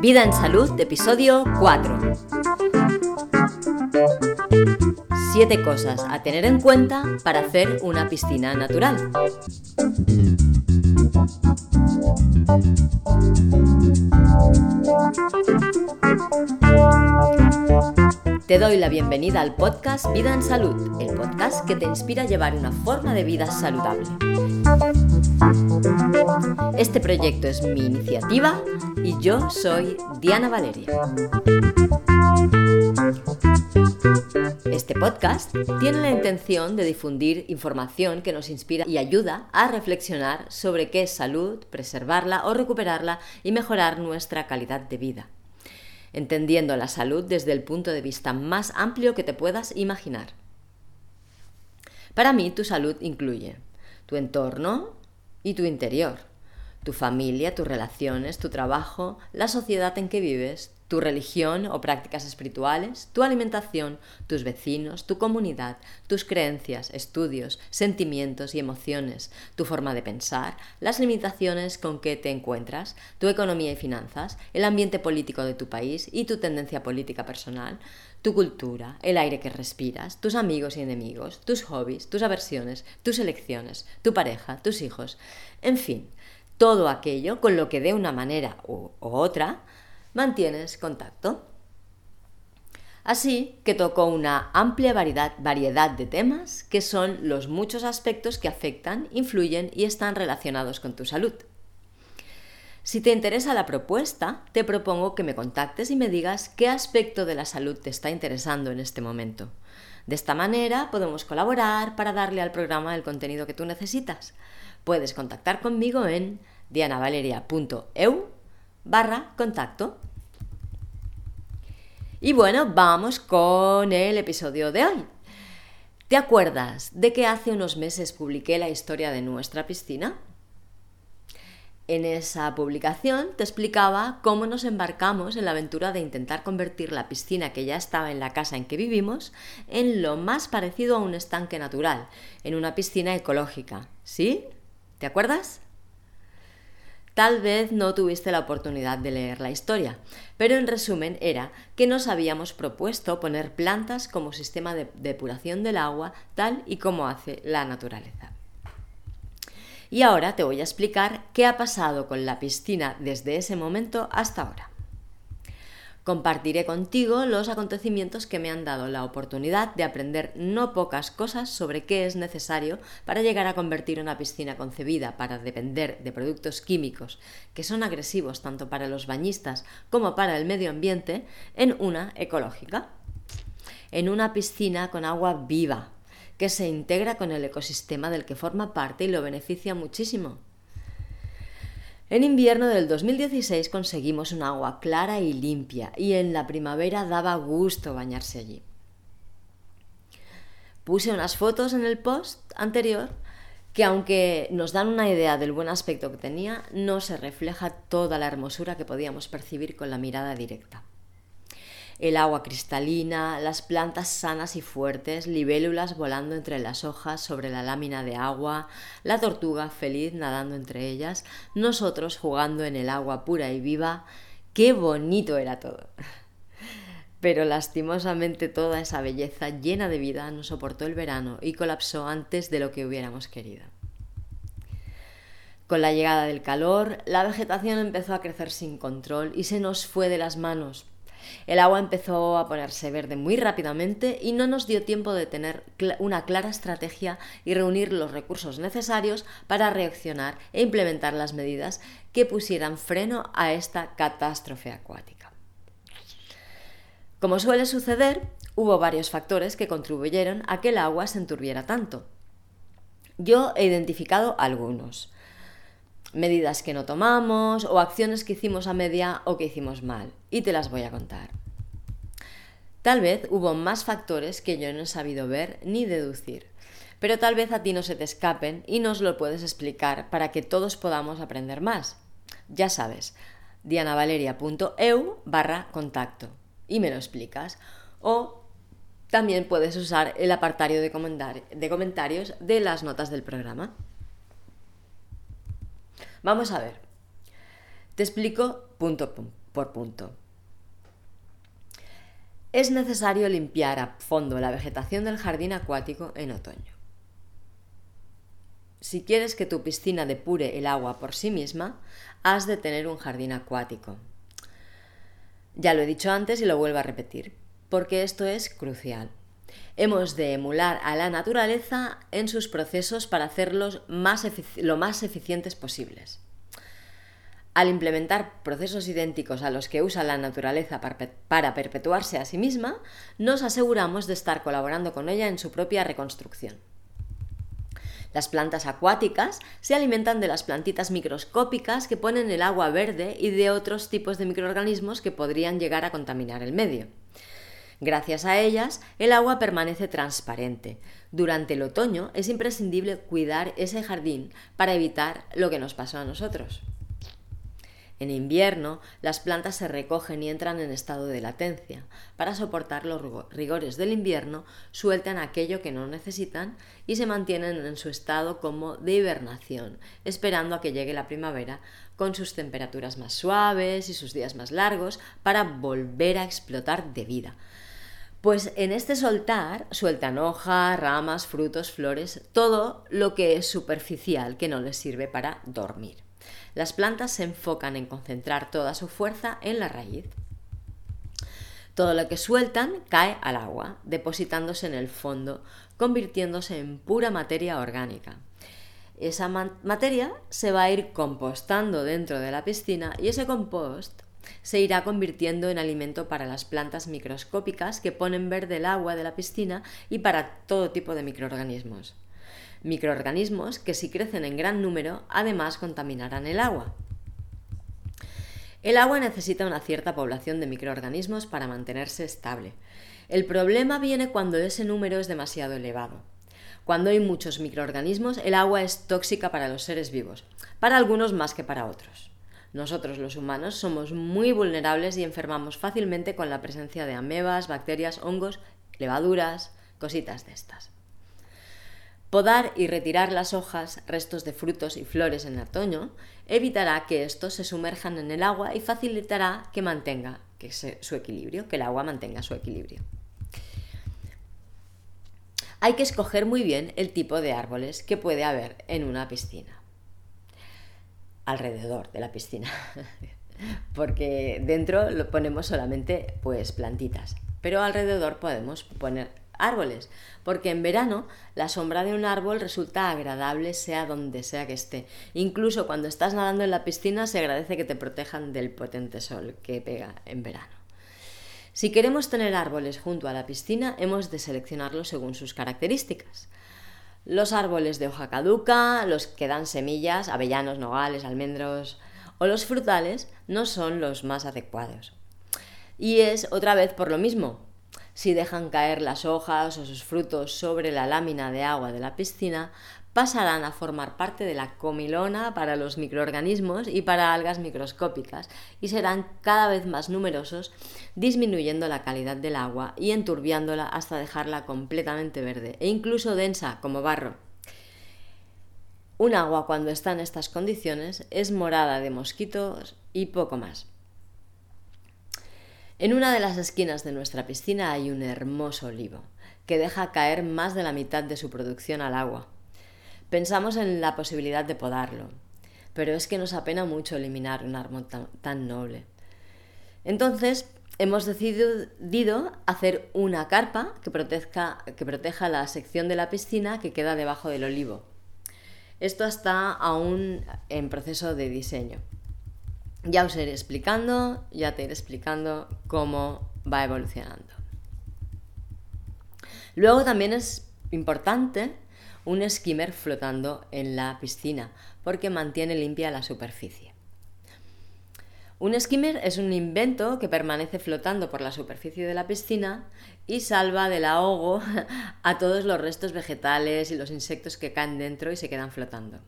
Vida en Salud, episodio 4. Siete cosas a tener en cuenta para hacer una piscina natural. Te doy la bienvenida al podcast Vida en Salud, el podcast que te inspira a llevar una forma de vida saludable. Este proyecto es mi iniciativa y yo soy Diana Valeria. Este podcast tiene la intención de difundir información que nos inspira y ayuda a reflexionar sobre qué es salud, preservarla o recuperarla y mejorar nuestra calidad de vida entendiendo la salud desde el punto de vista más amplio que te puedas imaginar. Para mí, tu salud incluye tu entorno y tu interior, tu familia, tus relaciones, tu trabajo, la sociedad en que vives, tu religión o prácticas espirituales, tu alimentación, tus vecinos, tu comunidad, tus creencias, estudios, sentimientos y emociones, tu forma de pensar, las limitaciones con que te encuentras, tu economía y finanzas, el ambiente político de tu país y tu tendencia política personal, tu cultura, el aire que respiras, tus amigos y enemigos, tus hobbies, tus aversiones, tus elecciones, tu pareja, tus hijos, en fin, todo aquello con lo que de una manera u otra mantienes contacto. Así que tocó una amplia variedad, variedad, de temas que son los muchos aspectos que afectan, influyen y están relacionados con tu salud. Si te interesa la propuesta, te propongo que me contactes y me digas qué aspecto de la salud te está interesando en este momento. De esta manera podemos colaborar para darle al programa el contenido que tú necesitas. Puedes contactar conmigo en dianavaleria.eu barra contacto. Y bueno, vamos con el episodio de hoy. ¿Te acuerdas de que hace unos meses publiqué la historia de nuestra piscina? En esa publicación te explicaba cómo nos embarcamos en la aventura de intentar convertir la piscina que ya estaba en la casa en que vivimos en lo más parecido a un estanque natural, en una piscina ecológica. ¿Sí? ¿Te acuerdas? Tal vez no tuviste la oportunidad de leer la historia, pero en resumen era que nos habíamos propuesto poner plantas como sistema de depuración del agua tal y como hace la naturaleza. Y ahora te voy a explicar qué ha pasado con la piscina desde ese momento hasta ahora. Compartiré contigo los acontecimientos que me han dado la oportunidad de aprender no pocas cosas sobre qué es necesario para llegar a convertir una piscina concebida para depender de productos químicos que son agresivos tanto para los bañistas como para el medio ambiente en una ecológica. En una piscina con agua viva, que se integra con el ecosistema del que forma parte y lo beneficia muchísimo. En invierno del 2016 conseguimos un agua clara y limpia y en la primavera daba gusto bañarse allí. Puse unas fotos en el post anterior que aunque nos dan una idea del buen aspecto que tenía, no se refleja toda la hermosura que podíamos percibir con la mirada directa el agua cristalina, las plantas sanas y fuertes, libélulas volando entre las hojas sobre la lámina de agua, la tortuga feliz nadando entre ellas, nosotros jugando en el agua pura y viva. ¡Qué bonito era todo! Pero lastimosamente toda esa belleza llena de vida no soportó el verano y colapsó antes de lo que hubiéramos querido. Con la llegada del calor, la vegetación empezó a crecer sin control y se nos fue de las manos, el agua empezó a ponerse verde muy rápidamente y no nos dio tiempo de tener una clara estrategia y reunir los recursos necesarios para reaccionar e implementar las medidas que pusieran freno a esta catástrofe acuática. Como suele suceder, hubo varios factores que contribuyeron a que el agua se enturbiera tanto. Yo he identificado algunos medidas que no tomamos o acciones que hicimos a media o que hicimos mal. Y te las voy a contar. Tal vez hubo más factores que yo no he sabido ver ni deducir. pero tal vez a ti no se te escapen y nos lo puedes explicar para que todos podamos aprender más. Ya sabes, dianavaleria.eu barra contacto y me lo explicas. O también puedes usar el apartario de, comentarios de las notas del programa. Vamos a ver. Te explico punto por punto. Es necesario limpiar a fondo la vegetación del jardín acuático en otoño. Si quieres que tu piscina depure el agua por sí misma, has de tener un jardín acuático. Ya lo he dicho antes y lo vuelvo a repetir, porque esto es crucial. Hemos de emular a la naturaleza en sus procesos para hacerlos lo más eficientes posibles. Al implementar procesos idénticos a los que usa la naturaleza para perpetuarse a sí misma, nos aseguramos de estar colaborando con ella en su propia reconstrucción. Las plantas acuáticas se alimentan de las plantitas microscópicas que ponen el agua verde y de otros tipos de microorganismos que podrían llegar a contaminar el medio. Gracias a ellas, el agua permanece transparente. Durante el otoño es imprescindible cuidar ese jardín para evitar lo que nos pasó a nosotros. En invierno, las plantas se recogen y entran en estado de latencia. Para soportar los rigores del invierno, sueltan aquello que no necesitan y se mantienen en su estado como de hibernación, esperando a que llegue la primavera con sus temperaturas más suaves y sus días más largos para volver a explotar de vida. Pues en este soltar sueltan hojas, ramas, frutos, flores, todo lo que es superficial que no les sirve para dormir. Las plantas se enfocan en concentrar toda su fuerza en la raíz. Todo lo que sueltan cae al agua, depositándose en el fondo, convirtiéndose en pura materia orgánica. Esa materia se va a ir compostando dentro de la piscina y ese compost se irá convirtiendo en alimento para las plantas microscópicas que ponen verde el agua de la piscina y para todo tipo de microorganismos microorganismos que si crecen en gran número además contaminarán el agua. El agua necesita una cierta población de microorganismos para mantenerse estable. El problema viene cuando ese número es demasiado elevado. Cuando hay muchos microorganismos, el agua es tóxica para los seres vivos, para algunos más que para otros. Nosotros los humanos somos muy vulnerables y enfermamos fácilmente con la presencia de amebas, bacterias, hongos, levaduras, cositas de estas. Podar y retirar las hojas, restos de frutos y flores en otoño evitará que estos se sumerjan en el agua y facilitará que mantenga su equilibrio, que el agua mantenga su equilibrio. Hay que escoger muy bien el tipo de árboles que puede haber en una piscina. Alrededor de la piscina. Porque dentro lo ponemos solamente pues plantitas, pero alrededor podemos poner árboles, porque en verano la sombra de un árbol resulta agradable sea donde sea que esté. Incluso cuando estás nadando en la piscina se agradece que te protejan del potente sol que pega en verano. Si queremos tener árboles junto a la piscina, hemos de seleccionarlos según sus características. Los árboles de hoja caduca, los que dan semillas, avellanos, nogales, almendros o los frutales no son los más adecuados. Y es otra vez por lo mismo, si dejan caer las hojas o sus frutos sobre la lámina de agua de la piscina, pasarán a formar parte de la comilona para los microorganismos y para algas microscópicas y serán cada vez más numerosos, disminuyendo la calidad del agua y enturbiándola hasta dejarla completamente verde e incluso densa como barro. Un agua cuando está en estas condiciones es morada de mosquitos y poco más. En una de las esquinas de nuestra piscina hay un hermoso olivo, que deja caer más de la mitad de su producción al agua. Pensamos en la posibilidad de podarlo, pero es que nos apena mucho eliminar un árbol tan, noble. Entonces, hemos decidido hacer una carpa que, que proteja la sección de la piscina que queda debajo del olivo. Esto está aún en proceso de diseño. Ya os iré explicando, ya te iré explicando cómo va evolucionando. Luego también es importante un skimmer flotando en la piscina porque mantiene limpia la superficie. Un skimmer es un invento que permanece flotando por la superficie de la piscina y salva del ahogo a todos los restos vegetales y los insectos que caen dentro y se quedan flotando.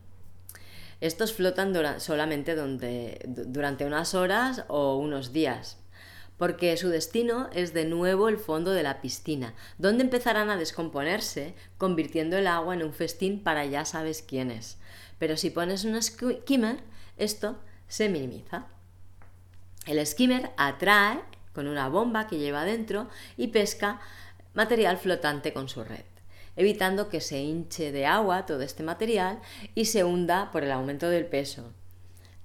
Estos flotan solamente durante unas horas o unos días, porque su destino es de nuevo el fondo de la piscina, donde empezarán a descomponerse, convirtiendo el agua en un festín para ya sabes quiénes. Pero si pones un skimmer, esto se minimiza. El skimmer atrae con una bomba que lleva dentro y pesca material flotante con su red, evitando que se hinche de agua todo este material y se hunda por el aumento del peso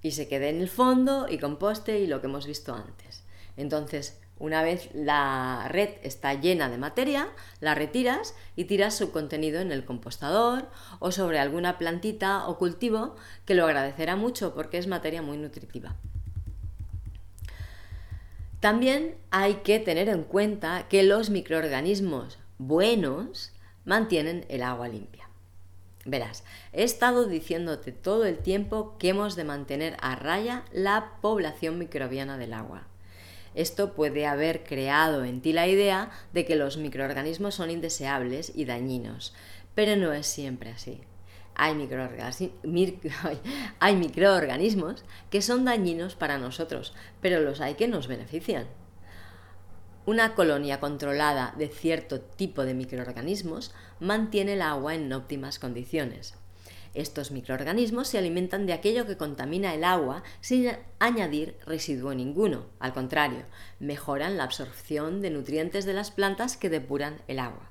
y se quede en el fondo y composte y lo que hemos visto antes. Entonces, una vez la red está llena de materia, la retiras y tiras su contenido en el compostador o sobre alguna plantita o cultivo que lo agradecerá mucho porque es materia muy nutritiva. También hay que tener en cuenta que los microorganismos buenos mantienen el agua limpia. Verás, he estado diciéndote todo el tiempo que hemos de mantener a raya la población microbiana del agua. Esto puede haber creado en ti la idea de que los microorganismos son indeseables y dañinos, pero no es siempre así hay, microorganismos que son dañinos para nosotros, pero los hay que nos benefician. Una colonia controlada de cierto tipo de microorganismos mantiene el agua en óptimas condiciones. Estos microorganismos se alimentan de aquello que contamina el agua sin añadir residuo ninguno. Al contrario, mejoran la absorción de nutrientes de las plantas que depuran el agua.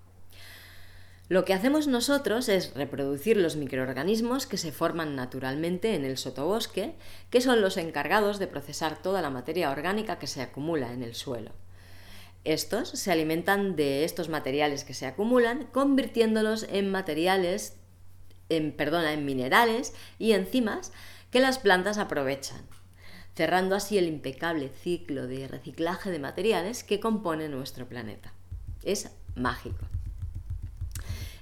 Lo que hacemos nosotros es reproducir los microorganismos que se forman naturalmente en el sotobosque, que son los encargados de procesar toda la materia orgánica que se acumula en el suelo. Estos se alimentan de estos materiales que se acumulan, convirtiéndolos en materiales, en, perdona, en minerales y enzimas que las plantas aprovechan, cerrando así el impecable ciclo de reciclaje de materiales que compone nuestro planeta. Es mágico.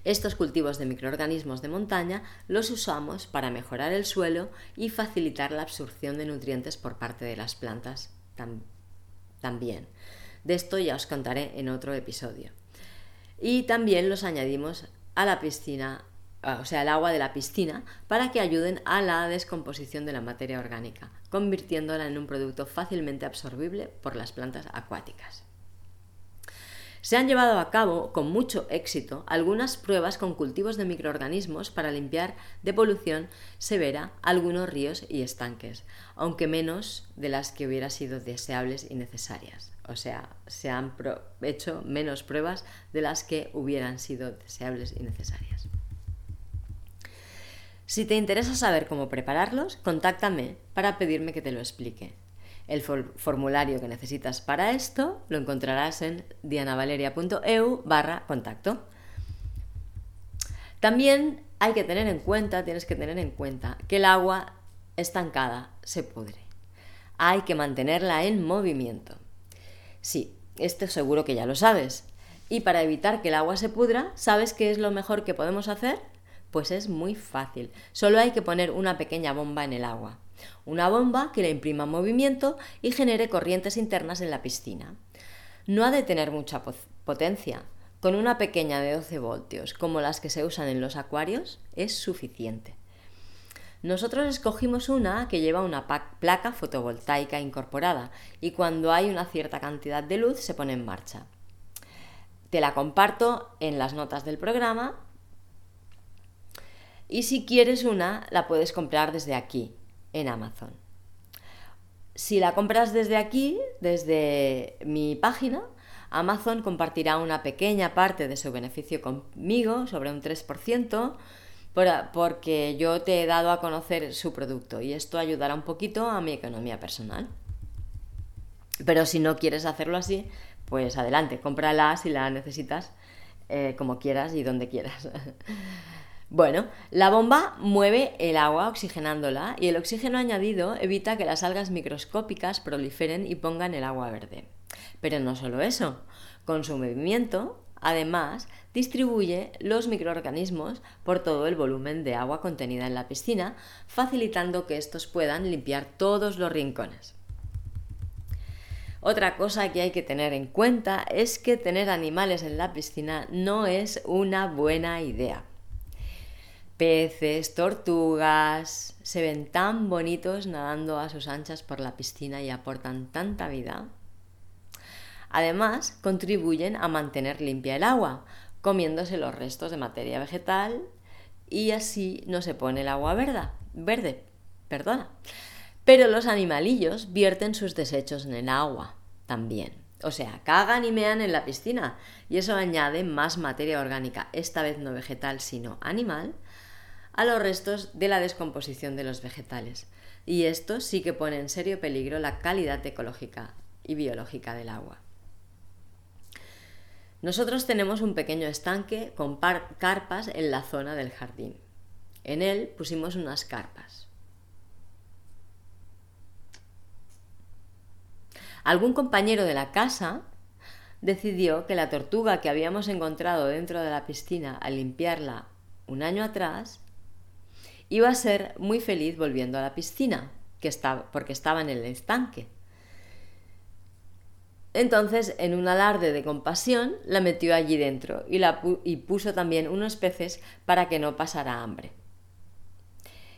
Estos cultivos de microorganismos de montaña los usamos para mejorar el suelo y facilitar la absorción de nutrientes por parte de las plantas también. De esto ya os contaré en otro episodio. Y también los añadimos a la piscina, o sea, al agua de la piscina, para que ayuden a la descomposición de la materia orgánica, convirtiéndola en un producto fácilmente absorbible por las plantas acuáticas. Se han llevado a cabo con mucho éxito algunas pruebas con cultivos de microorganismos para limpiar de polución severa algunos ríos y estanques, aunque menos de las que hubieran sido deseables y necesarias. O sea, se han hecho menos pruebas de las que hubieran sido deseables y necesarias. Si te interesa saber cómo prepararlos, contáctame para pedirme que te lo explique. El formulario que necesitas para esto lo encontrarás en dianavaleria.eu barra contacto. También hay que tener en cuenta, tienes que tener en cuenta que el agua estancada se pudre. Hay que mantenerla en movimiento. Sí, esto seguro que ya lo sabes. Y para evitar que el agua se pudra, ¿sabes qué es lo mejor que podemos hacer? Pues es muy fácil. Solo hay que poner una pequeña bomba en el agua. Una bomba que le imprima movimiento y genere corrientes internas en la piscina. No ha de tener mucha potencia. Con una pequeña de 12 voltios, como las que se usan en los acuarios, es suficiente. Nosotros escogimos una que lleva una placa fotovoltaica incorporada y cuando hay una cierta cantidad de luz se pone en marcha. Te la comparto en las notas del programa y si quieres una la puedes comprar desde aquí, en Amazon. Si la compras desde aquí, desde mi página, Amazon compartirá una pequeña parte de su beneficio conmigo, sobre un 3%, porque yo te he dado a conocer su producto y esto ayudará un poquito a mi economía personal. Pero si no quieres hacerlo así, pues adelante, cómprala si la necesitas eh, como quieras y donde quieras. Bueno, la bomba mueve el agua oxigenándola y el oxígeno añadido evita que las algas microscópicas proliferen y pongan el agua verde. Pero no solo eso, con su movimiento, además, distribuye los microorganismos por todo el volumen de agua contenida en la piscina, facilitando que estos puedan limpiar todos los rincones. Otra cosa que hay que tener en cuenta es que tener animales en la piscina no es una buena idea. Peces, tortugas, se ven tan bonitos nadando a sus anchas por la piscina y aportan tanta vida. Además, contribuyen a mantener limpia el agua, comiéndose los restos de materia vegetal y así no se pone el agua verde, verde, perdona. Pero los animalillos vierten sus desechos en el agua también. O sea, cagan y mean en la piscina y eso añade más materia orgánica, esta vez no vegetal sino animal, a los restos de la descomposición de los vegetales. Y esto sí que pone en serio peligro la calidad ecológica y biológica del agua. Nosotros tenemos un pequeño estanque con carpas en la zona del jardín. En él pusimos unas carpas. Algún compañero de la casa decidió que la tortuga que habíamos encontrado dentro de la piscina al limpiarla un año atrás iba a ser muy feliz volviendo a la piscina, que estaba, porque estaba en el estanque. Entonces, en un alarde de compasión, la metió allí dentro y, la y puso también unos peces para que no pasara hambre.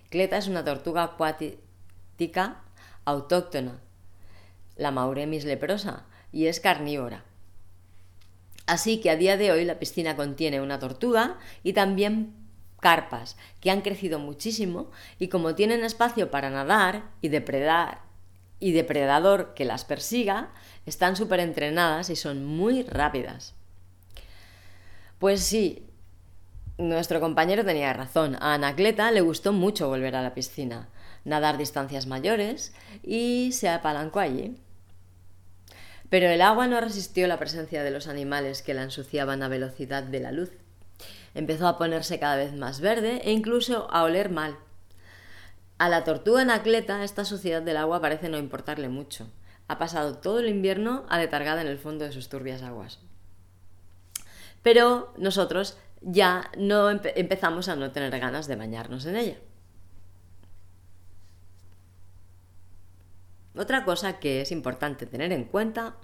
Cleta es una tortuga acuática autóctona la Mauremis leprosa, y es carnívora. Así que a día de hoy la piscina contiene una tortuga y también carpas, que han crecido muchísimo y como tienen espacio para nadar y depredar y depredador que las persiga, están súper entrenadas y son muy rápidas. Pues sí, nuestro compañero tenía razón. A Anacleta le gustó mucho volver a la piscina, nadar distancias mayores y se apalancó allí. Pero el agua no resistió la presencia de los animales que la ensuciaban a velocidad de la luz. Empezó a ponerse cada vez más verde e incluso a oler mal. A la tortuga anacleta esta suciedad del agua parece no importarle mucho. Ha pasado todo el invierno aletargada en el fondo de sus turbias aguas. Pero nosotros ya no empezamos a no tener ganas de bañarnos en ella. Otra cosa que es importante tener en cuenta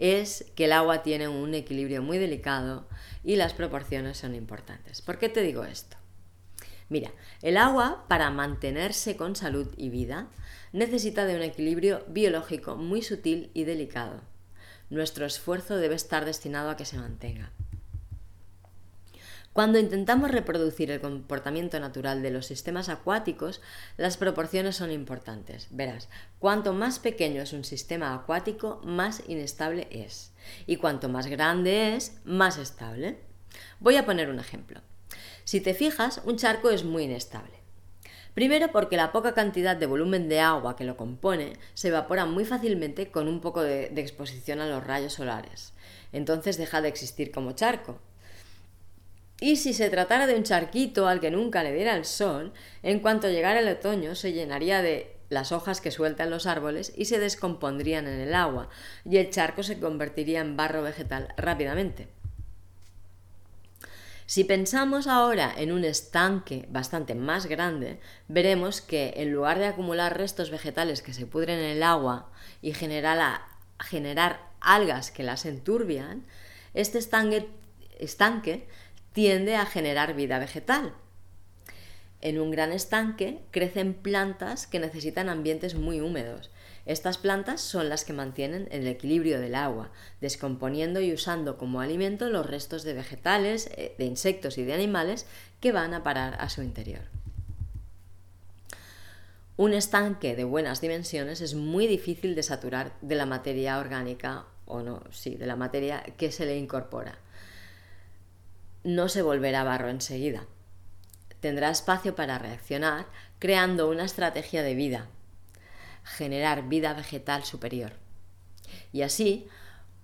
es que el agua tiene un equilibrio muy delicado y las proporciones son importantes. ¿Por qué te digo esto? Mira, el agua para mantenerse con salud y vida necesita de un equilibrio biológico muy sutil y delicado. Nuestro esfuerzo debe estar destinado a que se mantenga. Cuando intentamos reproducir el comportamiento natural de los sistemas acuáticos, las proporciones son importantes. Verás, cuanto más pequeño es un sistema acuático, más inestable es. Y cuanto más grande es, más estable. Voy a poner un ejemplo. Si te fijas, un charco es muy inestable. Primero porque la poca cantidad de volumen de agua que lo compone se evapora muy fácilmente con un poco de, de exposición a los rayos solares. Entonces deja de existir como charco y si se tratara de un charquito al que nunca le diera el sol, en cuanto llegara el otoño se llenaría de las hojas que sueltan los árboles y se descompondrían en el agua, y el charco se convertiría en barro vegetal rápidamente. Si pensamos ahora en un estanque bastante más grande, veremos que en lugar de acumular restos vegetales que se pudren en el agua y generar, algas que las enturbian, este estanque, estanque tiende a generar vida vegetal. En un gran estanque crecen plantas que necesitan ambientes muy húmedos. Estas plantas son las que mantienen el equilibrio del agua, descomponiendo y usando como alimento los restos de vegetales, eh, de insectos y de animales que van a parar a su interior. Un estanque de buenas dimensiones es muy difícil de saturar de la materia orgánica o no, sí, de la materia que se le incorpora no se volverá barro enseguida. Tendrá espacio para reaccionar creando una estrategia de vida, generar vida vegetal superior. Y así,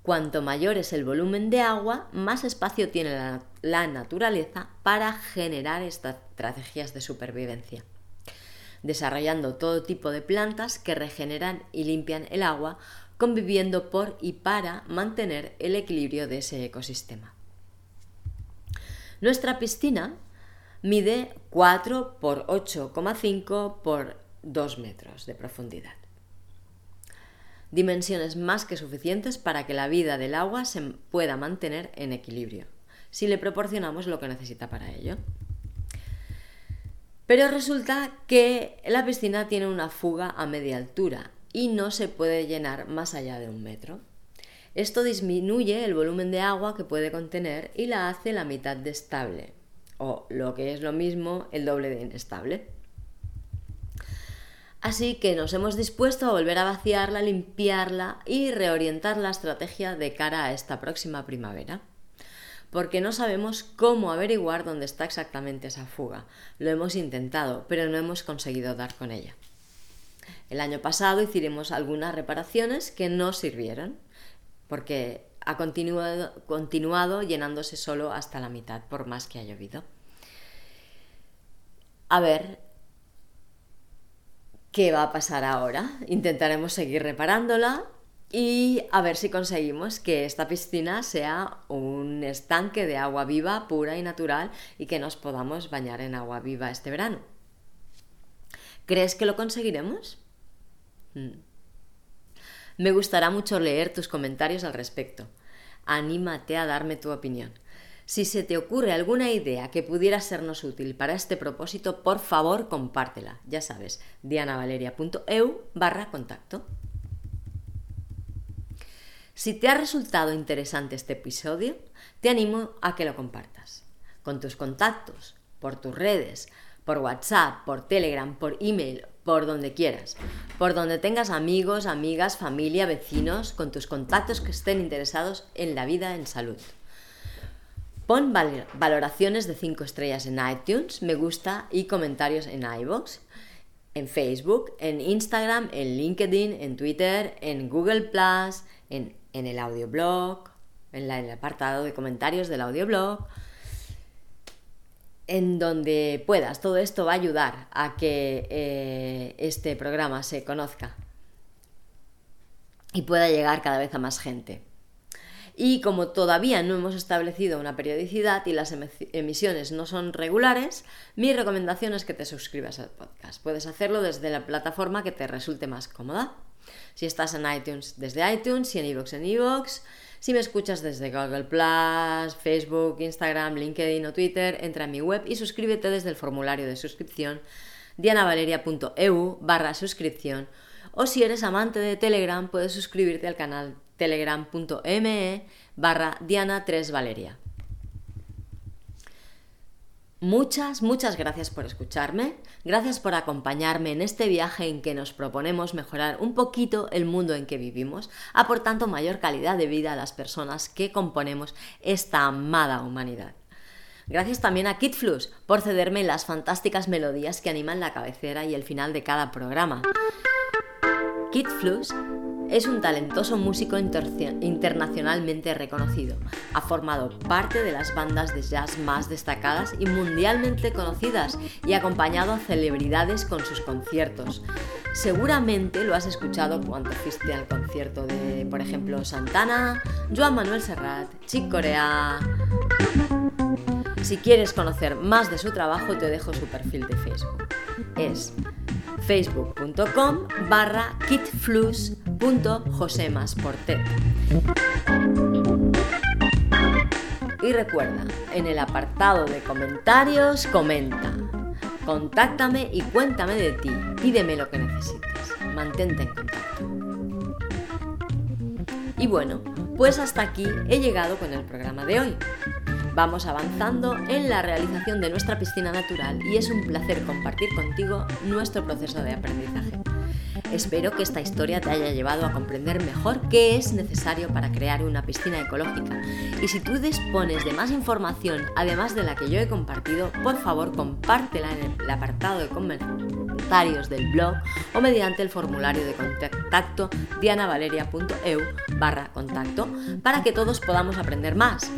cuanto mayor es el volumen de agua, más espacio tiene la, la naturaleza para generar estas estrategias de supervivencia, desarrollando todo tipo de plantas que regeneran y limpian el agua, conviviendo por y para mantener el equilibrio de ese ecosistema. Nuestra piscina mide 4 por 8,5 por 2 metros de profundidad. dimensiones más que suficientes para que la vida del agua se pueda mantener en equilibrio, si le proporcionamos lo que necesita para ello. Pero resulta que la piscina tiene una fuga a media altura y no se puede llenar más allá de un metro. Esto disminuye el volumen de agua que puede contener y la hace la mitad de estable, o lo que es lo mismo, el doble de inestable. Así que nos hemos dispuesto a volver a vaciarla, limpiarla y reorientar la estrategia de cara a esta próxima primavera. Porque no sabemos cómo averiguar dónde está exactamente esa fuga. Lo hemos intentado, pero no hemos conseguido dar con ella. El año pasado hicimos algunas reparaciones que no sirvieron porque ha continuado, llenándose solo hasta la mitad, por más que ha llovido. A ver, ¿qué va a pasar ahora? Intentaremos seguir reparándola y a ver si conseguimos que esta piscina sea un estanque de agua viva, pura y natural y que nos podamos bañar en agua viva este verano. ¿Crees que lo conseguiremos? Mm. Me gustará mucho leer tus comentarios al respecto. Anímate a darme tu opinión. Si se te ocurre alguna idea que pudiera sernos útil para este propósito, por favor compártela. Ya sabes, dianavaleria.eu barra contacto. Si te ha resultado interesante este episodio, te animo a que lo compartas con tus contactos, por tus redes, por WhatsApp, por Telegram, por email por donde quieras, por donde tengas amigos, amigas, familia, vecinos, con tus contactos que estén interesados en la vida en salud. Pon valoraciones de 5 estrellas en iTunes, me gusta y comentarios en iBox, en Facebook, en Instagram, en LinkedIn, en Twitter, en Google Plus, en, en el audioblog, en, en el apartado de comentarios del audioblog en donde puedas. Todo esto va a ayudar a que eh, este programa se conozca y pueda llegar cada vez a más gente. Y como todavía no hemos establecido una periodicidad y las emisiones no son regulares, mi recomendación es que te suscribas al podcast. Puedes hacerlo desde la plataforma que te resulte más cómoda. Si estás en iTunes, desde iTunes, si en iVoox, en iVoox. Si me escuchas desde Google Plus, Facebook, Instagram, LinkedIn o Twitter, entra en mi web y suscríbete desde el formulario de suscripción dianavaleria.eu barra suscripción o si eres amante de Telegram puedes suscribirte al canal telegram.me barra diana3valeria. Muchas, muchas gracias por escucharme, gracias por acompañarme en este viaje en que nos proponemos mejorar un poquito el mundo en que vivimos, aportando mayor calidad de vida a las personas que componemos esta amada humanidad. Gracias también a KidFlus por cederme las fantásticas melodías que animan la cabecera y el final de cada programa. KidFlus es un talentoso músico internacionalmente reconocido. Ha formado parte de las bandas de jazz más destacadas y mundialmente conocidas y ha acompañado a celebridades con sus conciertos. Seguramente lo has escuchado cuando fuiste al concierto de, por ejemplo, Santana, Joan Manuel Serrat, Chick Corea. Si quieres conocer más de su trabajo, te dejo su perfil de Facebook. Es facebook.com barra kitflus.josemasportet. Y recuerda, en el apartado de comentarios comenta, contáctame y cuéntame de ti, pídeme lo que necesites, mantente en contacto. Y bueno, pues hasta aquí he llegado con el programa de hoy. Vamos avanzando en la realización de nuestra piscina natural y es un placer compartir contigo nuestro proceso de aprendizaje. Espero que esta historia te haya llevado a comprender mejor qué es necesario para crear una piscina ecológica. Y si tú dispones de más información, además de la que yo he compartido, por favor compártela en el apartado de comentarios del blog o mediante el formulario de contacto dianavaleria.eu barra contacto para que todos podamos aprender más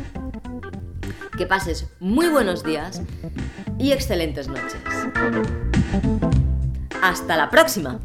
que pases muy buenos días y excelentes noches. Hasta la próxima.